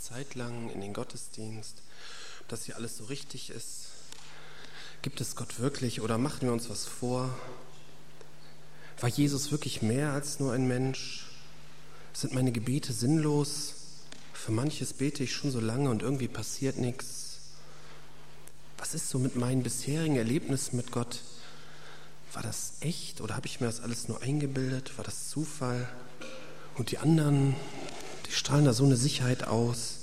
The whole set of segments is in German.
Zeit lang in den Gottesdienst, ob das hier alles so richtig ist. Gibt es Gott wirklich oder machen wir uns was vor? War Jesus wirklich mehr als nur ein Mensch? Sind meine Gebete sinnlos? Für manches bete ich schon so lange und irgendwie passiert nichts. Was ist so mit meinen bisherigen Erlebnissen mit Gott? War das echt oder habe ich mir das alles nur eingebildet? War das Zufall? Und die anderen, die strahlen da so eine Sicherheit aus.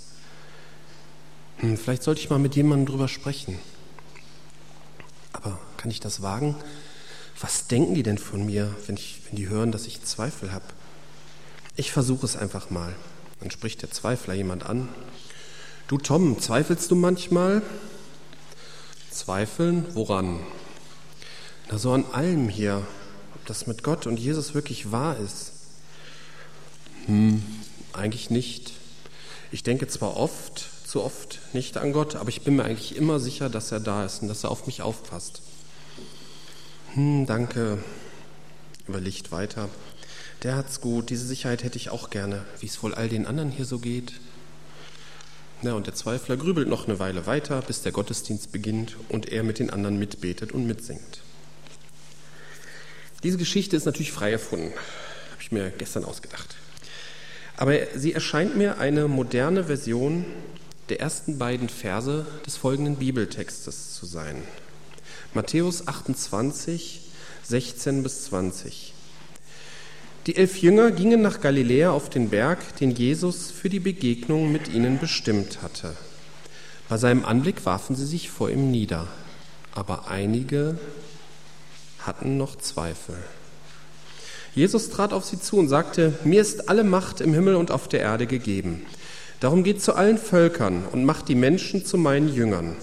Hm, vielleicht sollte ich mal mit jemandem drüber sprechen. Aber kann ich das wagen? Was denken die denn von mir, wenn, ich, wenn die hören, dass ich Zweifel habe? Ich versuche es einfach mal. Dann spricht der Zweifler jemand an. Du Tom, zweifelst du manchmal? Zweifeln? Woran? Na so an allem hier, ob das mit Gott und Jesus wirklich wahr ist. Hm, eigentlich nicht. Ich denke zwar oft, zu oft nicht an Gott, aber ich bin mir eigentlich immer sicher, dass er da ist und dass er auf mich aufpasst. Hm, danke. Überlegt weiter. Der hat's gut, diese Sicherheit hätte ich auch gerne, wie es wohl all den anderen hier so geht. Na, und der Zweifler grübelt noch eine Weile weiter, bis der Gottesdienst beginnt und er mit den anderen mitbetet und mitsingt. Diese Geschichte ist natürlich frei erfunden, habe ich mir gestern ausgedacht. Aber sie erscheint mir eine moderne Version der ersten beiden Verse des folgenden Bibeltextes zu sein. Matthäus 28, 16 bis 20. Die elf Jünger gingen nach Galiläa auf den Berg, den Jesus für die Begegnung mit ihnen bestimmt hatte. Bei seinem Anblick warfen sie sich vor ihm nieder, aber einige hatten noch Zweifel. Jesus trat auf sie zu und sagte, mir ist alle Macht im Himmel und auf der Erde gegeben. Darum geht zu allen Völkern und macht die Menschen zu meinen Jüngern.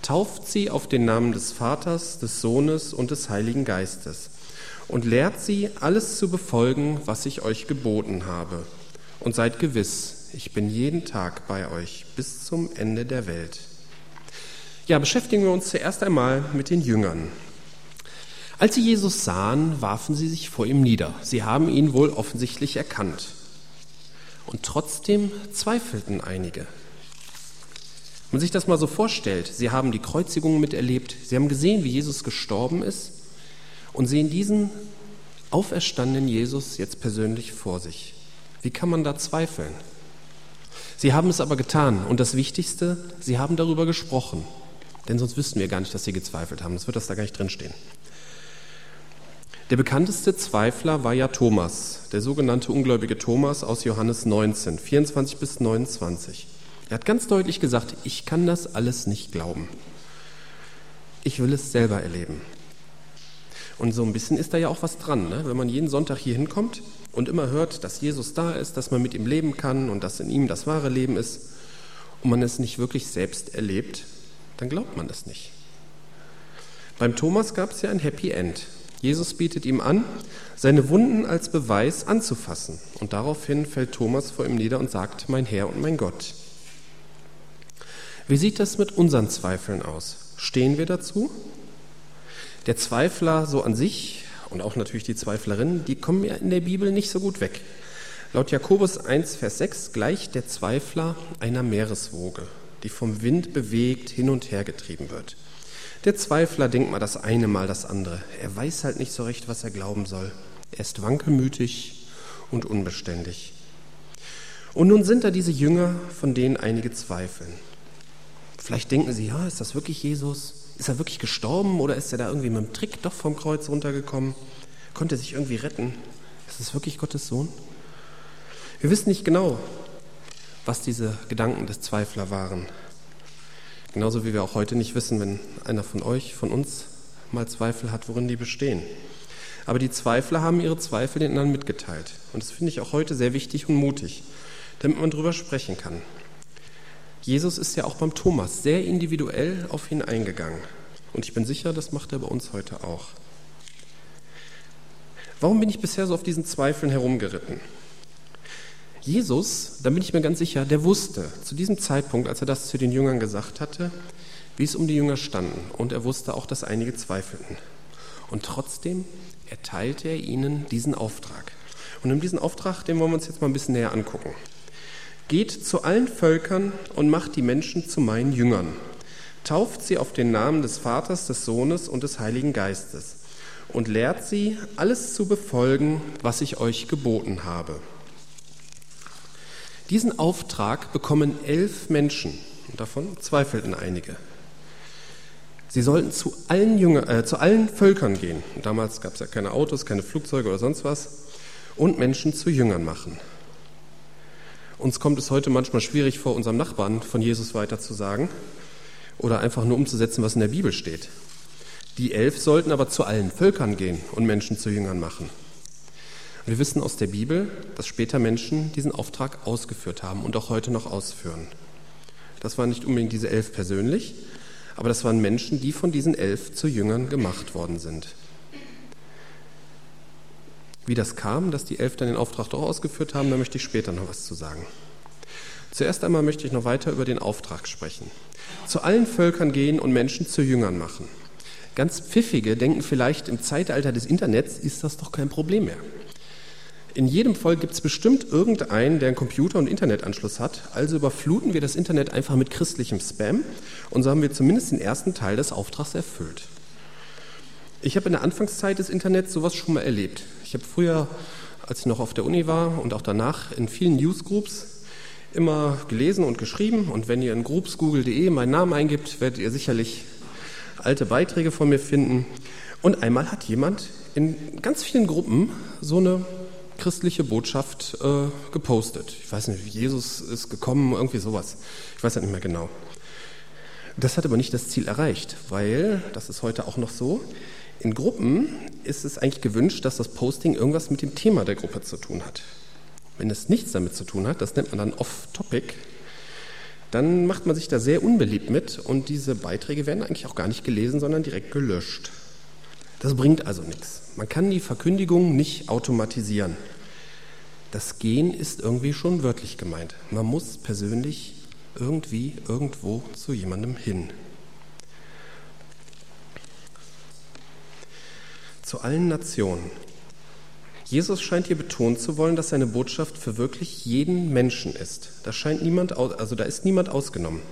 Tauft sie auf den Namen des Vaters, des Sohnes und des Heiligen Geistes und lehrt sie, alles zu befolgen, was ich euch geboten habe. Und seid gewiss, ich bin jeden Tag bei euch bis zum Ende der Welt. Ja, beschäftigen wir uns zuerst einmal mit den Jüngern. Als sie Jesus sahen, warfen sie sich vor ihm nieder. Sie haben ihn wohl offensichtlich erkannt. Und trotzdem zweifelten einige. Wenn man sich das mal so vorstellt, sie haben die Kreuzigung miterlebt, sie haben gesehen, wie Jesus gestorben ist und sehen diesen auferstandenen Jesus jetzt persönlich vor sich. Wie kann man da zweifeln? Sie haben es aber getan und das Wichtigste, sie haben darüber gesprochen. Denn sonst wüssten wir gar nicht, dass sie gezweifelt haben. Das wird das da gar nicht drinstehen. Der bekannteste Zweifler war ja Thomas, der sogenannte ungläubige Thomas aus Johannes 19, 24 bis 29. Er hat ganz deutlich gesagt, ich kann das alles nicht glauben. Ich will es selber erleben. Und so ein bisschen ist da ja auch was dran, ne? wenn man jeden Sonntag hier hinkommt und immer hört, dass Jesus da ist, dass man mit ihm leben kann und dass in ihm das wahre Leben ist und man es nicht wirklich selbst erlebt, dann glaubt man es nicht. Beim Thomas gab es ja ein Happy End. Jesus bietet ihm an, seine Wunden als Beweis anzufassen. Und daraufhin fällt Thomas vor ihm nieder und sagt, mein Herr und mein Gott. Wie sieht das mit unseren Zweifeln aus? Stehen wir dazu? Der Zweifler so an sich und auch natürlich die Zweiflerinnen, die kommen ja in der Bibel nicht so gut weg. Laut Jakobus 1, Vers 6 gleicht der Zweifler einer Meereswoge, die vom Wind bewegt hin und her getrieben wird. Der Zweifler denkt mal das eine, mal das andere. Er weiß halt nicht so recht, was er glauben soll. Er ist wankelmütig und unbeständig. Und nun sind da diese Jünger, von denen einige zweifeln. Vielleicht denken sie, ja, ist das wirklich Jesus? Ist er wirklich gestorben oder ist er da irgendwie mit dem Trick doch vom Kreuz runtergekommen? Konnte er sich irgendwie retten? Ist das wirklich Gottes Sohn? Wir wissen nicht genau, was diese Gedanken des Zweifler waren. Genauso wie wir auch heute nicht wissen, wenn einer von euch, von uns mal Zweifel hat, worin die bestehen. Aber die Zweifler haben ihre Zweifel den anderen mitgeteilt. Und das finde ich auch heute sehr wichtig und mutig, damit man darüber sprechen kann. Jesus ist ja auch beim Thomas sehr individuell auf ihn eingegangen. Und ich bin sicher, das macht er bei uns heute auch. Warum bin ich bisher so auf diesen Zweifeln herumgeritten? Jesus, da bin ich mir ganz sicher, der wusste zu diesem Zeitpunkt, als er das zu den Jüngern gesagt hatte, wie es um die Jünger standen. Und er wusste auch, dass einige zweifelten. Und trotzdem erteilte er ihnen diesen Auftrag. Und in diesen Auftrag, den wollen wir uns jetzt mal ein bisschen näher angucken. Geht zu allen Völkern und macht die Menschen zu meinen Jüngern. Tauft sie auf den Namen des Vaters, des Sohnes und des Heiligen Geistes und lehrt sie, alles zu befolgen, was ich euch geboten habe. Diesen Auftrag bekommen elf Menschen, und davon zweifelten einige. Sie sollten zu allen, Jünger, äh, zu allen Völkern gehen. Damals gab es ja keine Autos, keine Flugzeuge oder sonst was. Und Menschen zu Jüngern machen. Uns kommt es heute manchmal schwierig vor, unserem Nachbarn von Jesus weiter zu sagen oder einfach nur umzusetzen, was in der Bibel steht. Die elf sollten aber zu allen Völkern gehen und Menschen zu Jüngern machen. Wir wissen aus der Bibel, dass später Menschen diesen Auftrag ausgeführt haben und auch heute noch ausführen. Das waren nicht unbedingt diese elf persönlich, aber das waren Menschen, die von diesen elf zu Jüngern gemacht worden sind. Wie das kam, dass die elf dann den Auftrag doch ausgeführt haben, da möchte ich später noch was zu sagen. Zuerst einmal möchte ich noch weiter über den Auftrag sprechen. Zu allen Völkern gehen und Menschen zu Jüngern machen. Ganz Pfiffige denken vielleicht, im Zeitalter des Internets ist das doch kein Problem mehr. In jedem Volk gibt es bestimmt irgendeinen, der einen Computer- und Internetanschluss hat. Also überfluten wir das Internet einfach mit christlichem Spam und so haben wir zumindest den ersten Teil des Auftrags erfüllt. Ich habe in der Anfangszeit des Internets sowas schon mal erlebt. Ich habe früher, als ich noch auf der Uni war und auch danach in vielen Newsgroups immer gelesen und geschrieben. Und wenn ihr in groupsgoogle.de meinen Namen eingibt, werdet ihr sicherlich alte Beiträge von mir finden. Und einmal hat jemand in ganz vielen Gruppen so eine christliche Botschaft äh, gepostet. Ich weiß nicht, Jesus ist gekommen, irgendwie sowas. Ich weiß ja nicht mehr genau. Das hat aber nicht das Ziel erreicht, weil, das ist heute auch noch so, in Gruppen ist es eigentlich gewünscht, dass das Posting irgendwas mit dem Thema der Gruppe zu tun hat. Wenn es nichts damit zu tun hat, das nennt man dann off-topic, dann macht man sich da sehr unbeliebt mit und diese Beiträge werden eigentlich auch gar nicht gelesen, sondern direkt gelöscht. Das bringt also nichts. Man kann die Verkündigung nicht automatisieren. Das Gehen ist irgendwie schon wörtlich gemeint. Man muss persönlich irgendwie irgendwo zu jemandem hin. Zu allen Nationen. Jesus scheint hier betonen zu wollen, dass seine Botschaft für wirklich jeden Menschen ist. Da scheint niemand, also da ist niemand ausgenommen.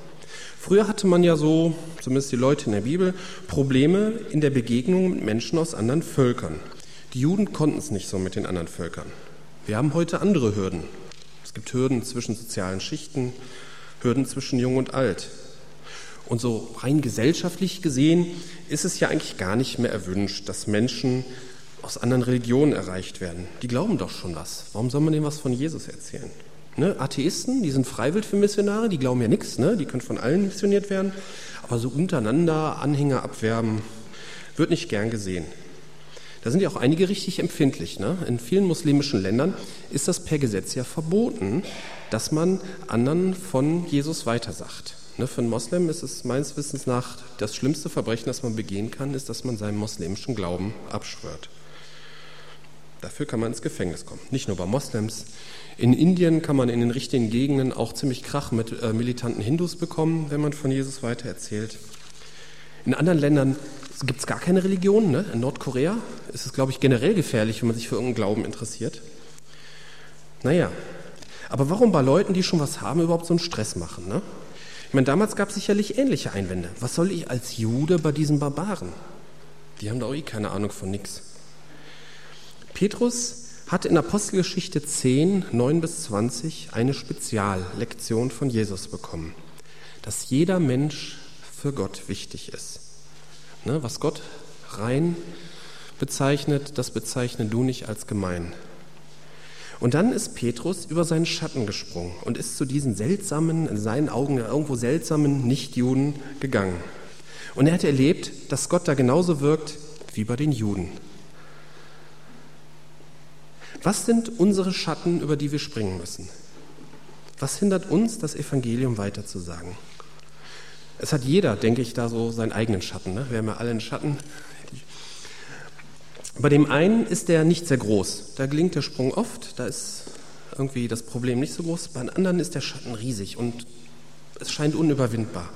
Früher hatte man ja so, zumindest die Leute in der Bibel, Probleme in der Begegnung mit Menschen aus anderen Völkern. Die Juden konnten es nicht so mit den anderen Völkern. Wir haben heute andere Hürden. Es gibt Hürden zwischen sozialen Schichten, Hürden zwischen Jung und Alt. Und so rein gesellschaftlich gesehen ist es ja eigentlich gar nicht mehr erwünscht, dass Menschen aus anderen Religionen erreicht werden. Die glauben doch schon was. Warum soll man denen was von Jesus erzählen? Ne? Atheisten, die sind freiwillig für Missionare, die glauben ja nichts, ne? die können von allen missioniert werden. Aber so untereinander Anhänger abwerben, wird nicht gern gesehen. Da sind ja auch einige richtig empfindlich. Ne? In vielen muslimischen Ländern ist das per Gesetz ja verboten, dass man anderen von Jesus weitersagt. Ne? Für einen Moslem ist es meines Wissens nach das schlimmste Verbrechen, das man begehen kann, ist, dass man seinem muslimischen Glauben abschwört. Dafür kann man ins Gefängnis kommen. Nicht nur bei Moslems. In Indien kann man in den richtigen Gegenden auch ziemlich Krach mit äh, militanten Hindus bekommen, wenn man von Jesus weitererzählt. In anderen Ländern gibt es gar keine Religion. Ne? In Nordkorea ist es, glaube ich, generell gefährlich, wenn man sich für irgendeinen Glauben interessiert. Naja, aber warum bei Leuten, die schon was haben, überhaupt so einen Stress machen? Ne? Ich meine, damals gab es sicherlich ähnliche Einwände. Was soll ich als Jude bei diesen Barbaren? Die haben doch eh keine Ahnung von nichts. Petrus hat in Apostelgeschichte 10, 9 bis 20 eine Speziallektion von Jesus bekommen, dass jeder Mensch für Gott wichtig ist. Ne, was Gott rein bezeichnet, das bezeichne du nicht als gemein. Und dann ist Petrus über seinen Schatten gesprungen und ist zu diesen seltsamen, in seinen Augen irgendwo seltsamen Nichtjuden gegangen. Und er hat erlebt, dass Gott da genauso wirkt wie bei den Juden. Was sind unsere Schatten, über die wir springen müssen? Was hindert uns, das Evangelium weiterzusagen? Es hat jeder, denke ich, da so seinen eigenen Schatten. Ne? Wir haben ja alle einen Schatten. Bei dem einen ist der nicht sehr groß. Da gelingt der Sprung oft. Da ist irgendwie das Problem nicht so groß. Bei anderen ist der Schatten riesig und es scheint unüberwindbar.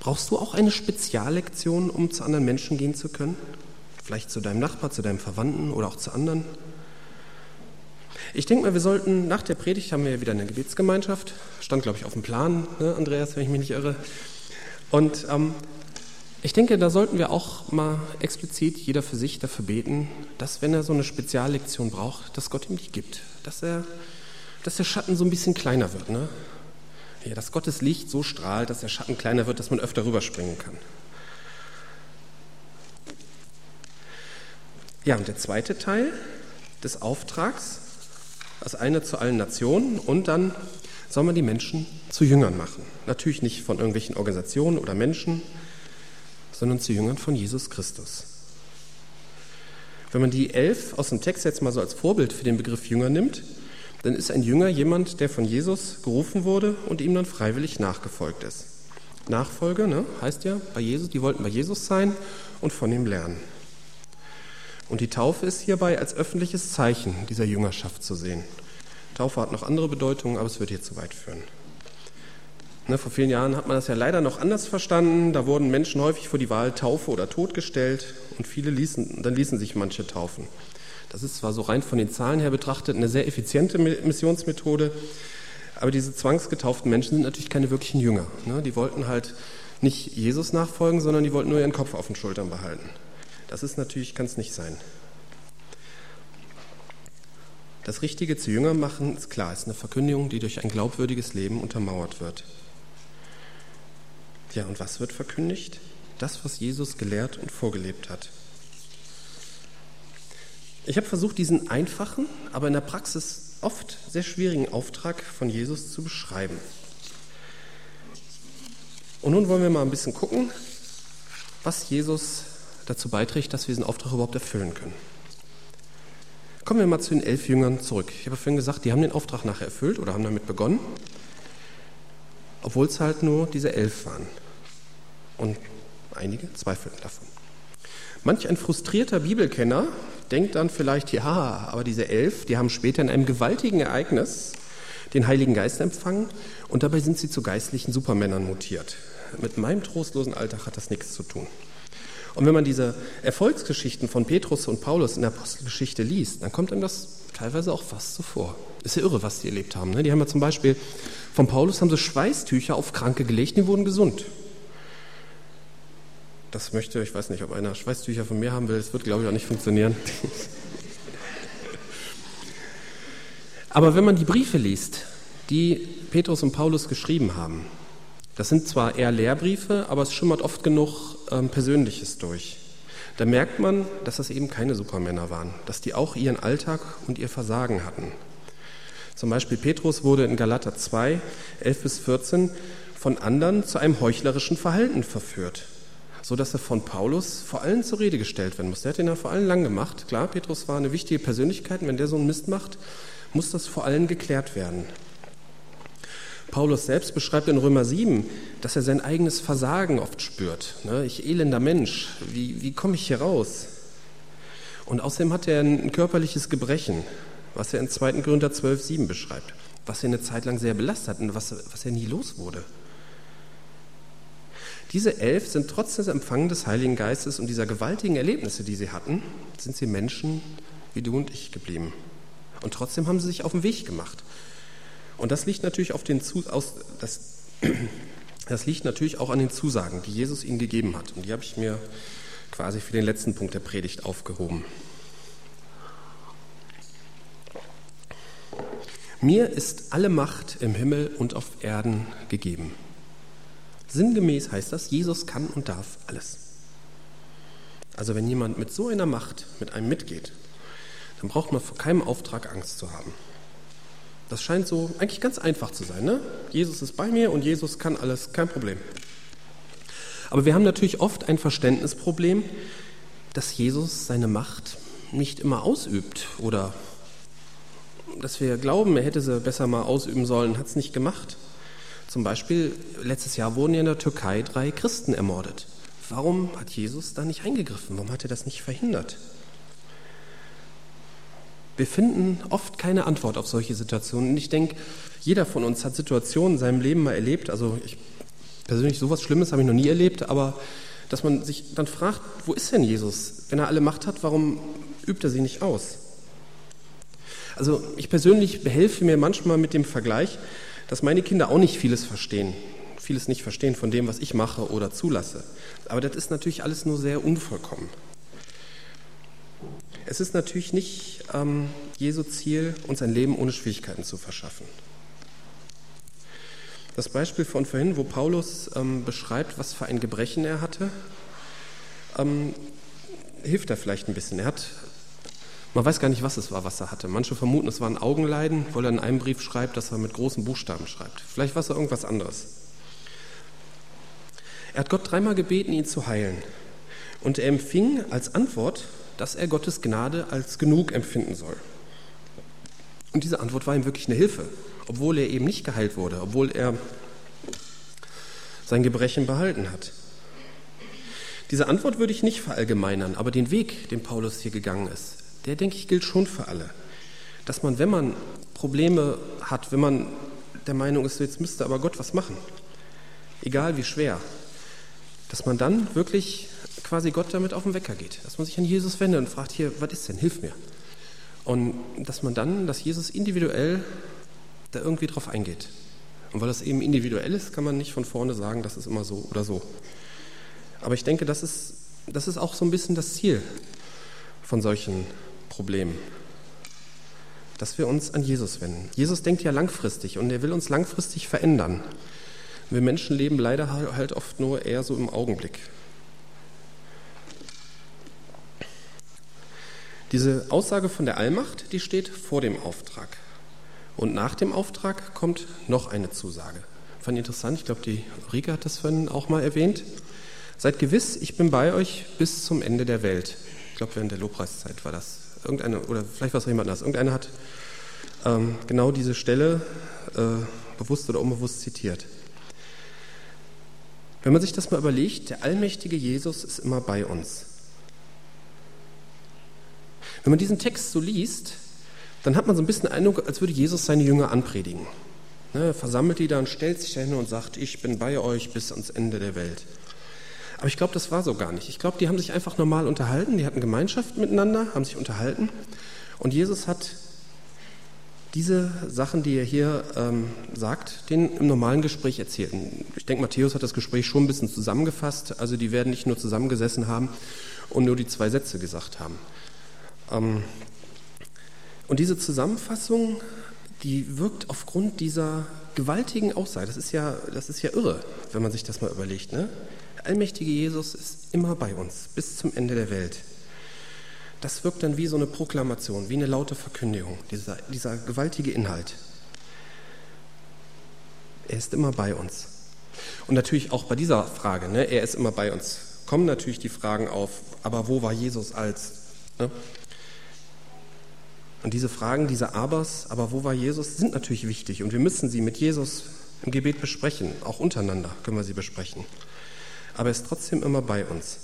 Brauchst du auch eine Speziallektion, um zu anderen Menschen gehen zu können? Vielleicht zu deinem Nachbar, zu deinem Verwandten oder auch zu anderen. Ich denke mal, wir sollten nach der Predigt haben wir wieder eine Gebetsgemeinschaft. Stand, glaube ich, auf dem Plan, ne, Andreas, wenn ich mich nicht irre. Und ähm, ich denke, da sollten wir auch mal explizit jeder für sich dafür beten, dass, wenn er so eine Speziallektion braucht, dass Gott ihm die gibt. Dass, er, dass der Schatten so ein bisschen kleiner wird. Ne? Ja, dass Gottes Licht so strahlt, dass der Schatten kleiner wird, dass man öfter rüberspringen kann. Ja, und der zweite Teil des Auftrags, das eine zu allen Nationen und dann soll man die Menschen zu Jüngern machen. Natürlich nicht von irgendwelchen Organisationen oder Menschen, sondern zu Jüngern von Jesus Christus. Wenn man die elf aus dem Text jetzt mal so als Vorbild für den Begriff Jünger nimmt, dann ist ein Jünger jemand, der von Jesus gerufen wurde und ihm dann freiwillig nachgefolgt ist. Nachfolge ne, heißt ja bei Jesus, die wollten bei Jesus sein und von ihm lernen. Und die Taufe ist hierbei als öffentliches Zeichen dieser Jüngerschaft zu sehen. Taufe hat noch andere Bedeutungen, aber es wird hier zu weit führen. Ne, vor vielen Jahren hat man das ja leider noch anders verstanden. Da wurden Menschen häufig vor die Wahl Taufe oder Tod gestellt und viele ließen, dann ließen sich manche taufen. Das ist zwar so rein von den Zahlen her betrachtet eine sehr effiziente Missionsmethode, aber diese zwangsgetauften Menschen sind natürlich keine wirklichen Jünger. Ne? Die wollten halt nicht Jesus nachfolgen, sondern die wollten nur ihren Kopf auf den Schultern behalten. Das ist natürlich, kann es nicht sein. Das Richtige zu Jünger machen, ist klar, ist eine Verkündigung, die durch ein glaubwürdiges Leben untermauert wird. Ja, und was wird verkündigt? Das, was Jesus gelehrt und vorgelebt hat. Ich habe versucht, diesen einfachen, aber in der Praxis oft sehr schwierigen Auftrag von Jesus zu beschreiben. Und nun wollen wir mal ein bisschen gucken, was Jesus dazu beiträgt, dass wir diesen Auftrag überhaupt erfüllen können. Kommen wir mal zu den elf Jüngern zurück. Ich habe vorhin gesagt, die haben den Auftrag nachher erfüllt oder haben damit begonnen, obwohl es halt nur diese elf waren. Und einige zweifelten davon. Manch ein frustrierter Bibelkenner denkt dann vielleicht, ja, aber diese elf, die haben später in einem gewaltigen Ereignis den Heiligen Geist empfangen und dabei sind sie zu geistlichen Supermännern mutiert. Mit meinem trostlosen Alltag hat das nichts zu tun. Und wenn man diese Erfolgsgeschichten von Petrus und Paulus in der Apostelgeschichte liest, dann kommt einem das teilweise auch fast so vor. Ist ja irre, was die erlebt haben. Ne? Die haben ja zum Beispiel, von Paulus haben sie Schweißtücher auf Kranke gelegt, die wurden gesund. Das möchte, ich weiß nicht, ob einer Schweißtücher von mir haben will, das wird, glaube ich, auch nicht funktionieren. Aber wenn man die Briefe liest, die Petrus und Paulus geschrieben haben, das sind zwar eher Lehrbriefe, aber es schimmert oft genug ähm, Persönliches durch. Da merkt man, dass das eben keine Supermänner waren, dass die auch ihren Alltag und ihr Versagen hatten. Zum Beispiel Petrus wurde in Galater 2, 11 bis 14 von anderen zu einem heuchlerischen Verhalten verführt, so dass er von Paulus vor allen zur Rede gestellt werden muss. Der hat ihn ja vor allen lang gemacht. Klar, Petrus war eine wichtige Persönlichkeit und wenn der so einen Mist macht, muss das vor allen geklärt werden. Paulus selbst beschreibt in Römer 7, dass er sein eigenes Versagen oft spürt. Ne? Ich elender Mensch, wie, wie komme ich hier raus? Und außerdem hat er ein körperliches Gebrechen, was er in 2. Korinther 12, 7 beschreibt, was er eine Zeit lang sehr belastet hat und was, was er nie los wurde. Diese elf sind trotz des Empfangen des Heiligen Geistes und dieser gewaltigen Erlebnisse, die sie hatten, sind sie Menschen wie du und ich geblieben. Und trotzdem haben sie sich auf den Weg gemacht. Und das liegt natürlich auf den aus, das, das liegt natürlich auch an den Zusagen, die Jesus ihnen gegeben hat. Und die habe ich mir quasi für den letzten Punkt der Predigt aufgehoben. Mir ist alle Macht im Himmel und auf Erden gegeben. Sinngemäß heißt das, Jesus kann und darf alles. Also wenn jemand mit so einer Macht mit einem mitgeht, dann braucht man vor keinem Auftrag Angst zu haben. Das scheint so eigentlich ganz einfach zu sein. Ne? Jesus ist bei mir und Jesus kann alles, kein Problem. Aber wir haben natürlich oft ein Verständnisproblem, dass Jesus seine Macht nicht immer ausübt oder dass wir glauben, er hätte sie besser mal ausüben sollen, hat es nicht gemacht. Zum Beispiel, letztes Jahr wurden ja in der Türkei drei Christen ermordet. Warum hat Jesus da nicht eingegriffen? Warum hat er das nicht verhindert? Wir finden oft keine Antwort auf solche Situationen. Und ich denke, jeder von uns hat Situationen in seinem Leben mal erlebt. Also ich persönlich sowas Schlimmes habe ich noch nie erlebt, aber dass man sich dann fragt, wo ist denn Jesus? Wenn er alle Macht hat, warum übt er sie nicht aus? Also ich persönlich behelfe mir manchmal mit dem Vergleich, dass meine Kinder auch nicht vieles verstehen, vieles nicht verstehen von dem, was ich mache oder zulasse. Aber das ist natürlich alles nur sehr unvollkommen. Es ist natürlich nicht ähm, Jesu Ziel, uns ein Leben ohne Schwierigkeiten zu verschaffen. Das Beispiel von vorhin, wo Paulus ähm, beschreibt, was für ein Gebrechen er hatte, ähm, hilft da vielleicht ein bisschen. Er hat, man weiß gar nicht, was es war, was er hatte. Manche vermuten, es war ein Augenleiden, weil er in einem Brief schreibt, dass er mit großen Buchstaben schreibt. Vielleicht war es irgendwas anderes. Er hat Gott dreimal gebeten, ihn zu heilen. Und er empfing als Antwort, dass er Gottes Gnade als genug empfinden soll. Und diese Antwort war ihm wirklich eine Hilfe, obwohl er eben nicht geheilt wurde, obwohl er sein Gebrechen behalten hat. Diese Antwort würde ich nicht verallgemeinern, aber den Weg, den Paulus hier gegangen ist, der, denke ich, gilt schon für alle. Dass man, wenn man Probleme hat, wenn man der Meinung ist, jetzt müsste aber Gott was machen, egal wie schwer, dass man dann wirklich quasi Gott damit auf den Wecker geht, dass man sich an Jesus wendet und fragt, hier, was ist denn, hilf mir. Und dass man dann, dass Jesus individuell da irgendwie drauf eingeht. Und weil das eben individuell ist, kann man nicht von vorne sagen, das ist immer so oder so. Aber ich denke, das ist, das ist auch so ein bisschen das Ziel von solchen Problemen, dass wir uns an Jesus wenden. Jesus denkt ja langfristig und er will uns langfristig verändern. Wir Menschen leben leider halt oft nur eher so im Augenblick. Diese Aussage von der Allmacht, die steht vor dem Auftrag. Und nach dem Auftrag kommt noch eine Zusage. Fand ich interessant, ich glaube, die Rika hat das vorhin auch mal erwähnt. Seid gewiss, ich bin bei euch bis zum Ende der Welt. Ich glaube, während der Lobpreiszeit war das. Irgendeine, oder vielleicht war es jemand anders. Irgendeiner hat ähm, genau diese Stelle äh, bewusst oder unbewusst zitiert. Wenn man sich das mal überlegt, der allmächtige Jesus ist immer bei uns. Wenn man diesen Text so liest, dann hat man so ein bisschen den Eindruck, als würde Jesus seine Jünger anpredigen. Ne, versammelt die da und stellt sich dahin und sagt, ich bin bei euch bis ans Ende der Welt. Aber ich glaube, das war so gar nicht. Ich glaube, die haben sich einfach normal unterhalten, die hatten Gemeinschaft miteinander, haben sich unterhalten. Und Jesus hat diese Sachen, die er hier ähm, sagt, den im normalen Gespräch erzählt. Ich denke, Matthäus hat das Gespräch schon ein bisschen zusammengefasst. Also die werden nicht nur zusammengesessen haben und nur die zwei Sätze gesagt haben. Ähm, und diese Zusammenfassung, die wirkt aufgrund dieser gewaltigen Aussage, das ist ja, das ist ja irre, wenn man sich das mal überlegt. Ne? Der allmächtige Jesus ist immer bei uns, bis zum Ende der Welt. Das wirkt dann wie so eine Proklamation, wie eine laute Verkündigung, dieser, dieser gewaltige Inhalt. Er ist immer bei uns. Und natürlich auch bei dieser Frage, ne, er ist immer bei uns, kommen natürlich die Fragen auf, aber wo war Jesus als? Ne? Und diese Fragen, diese Abers, aber wo war Jesus, sind natürlich wichtig und wir müssen sie mit Jesus im Gebet besprechen. Auch untereinander können wir sie besprechen. Aber er ist trotzdem immer bei uns.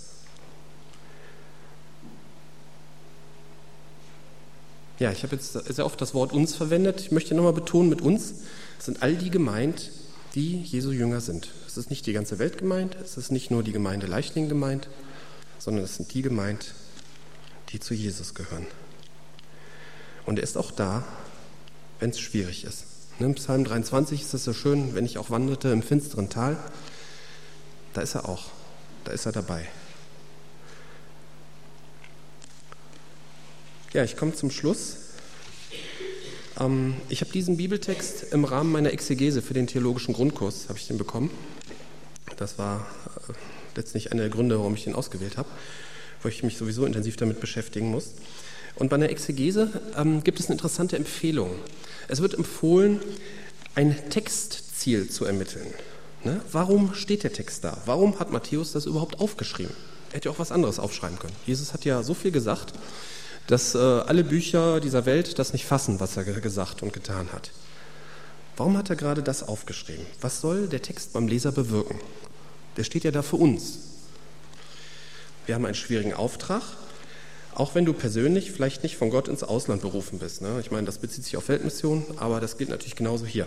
Ja, ich habe jetzt sehr oft das Wort uns verwendet. Ich möchte nochmal betonen, mit uns sind all die gemeint, die Jesu Jünger sind. Es ist nicht die ganze Welt gemeint, es ist nicht nur die Gemeinde Leichling gemeint, sondern es sind die gemeint, die zu Jesus gehören. Und er ist auch da, wenn es schwierig ist. Ne, Im Psalm 23 ist es so schön, wenn ich auch wanderte im finsteren Tal, da ist er auch, da ist er dabei. Ja, ich komme zum Schluss. Ähm, ich habe diesen Bibeltext im Rahmen meiner Exegese für den theologischen Grundkurs, habe ich den bekommen. Das war äh, letztlich einer der Gründe, warum ich den ausgewählt habe, weil ich mich sowieso intensiv damit beschäftigen muss. Und bei einer Exegese ähm, gibt es eine interessante Empfehlung. Es wird empfohlen, ein Textziel zu ermitteln. Ne? Warum steht der Text da? Warum hat Matthäus das überhaupt aufgeschrieben? Er hätte ja auch was anderes aufschreiben können. Jesus hat ja so viel gesagt, dass äh, alle Bücher dieser Welt das nicht fassen, was er gesagt und getan hat. Warum hat er gerade das aufgeschrieben? Was soll der Text beim Leser bewirken? Der steht ja da für uns. Wir haben einen schwierigen Auftrag, auch wenn du persönlich vielleicht nicht von Gott ins Ausland berufen bist. Ne? Ich meine, das bezieht sich auf Weltmission, aber das gilt natürlich genauso hier.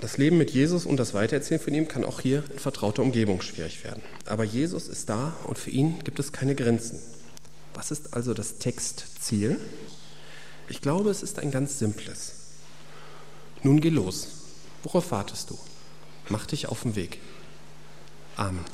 Das Leben mit Jesus und das Weitererzählen von ihm kann auch hier in vertrauter Umgebung schwierig werden. Aber Jesus ist da und für ihn gibt es keine Grenzen. Was ist also das Textziel? Ich glaube, es ist ein ganz simples. Nun geh los. Worauf wartest du? Mach dich auf den Weg. Amen.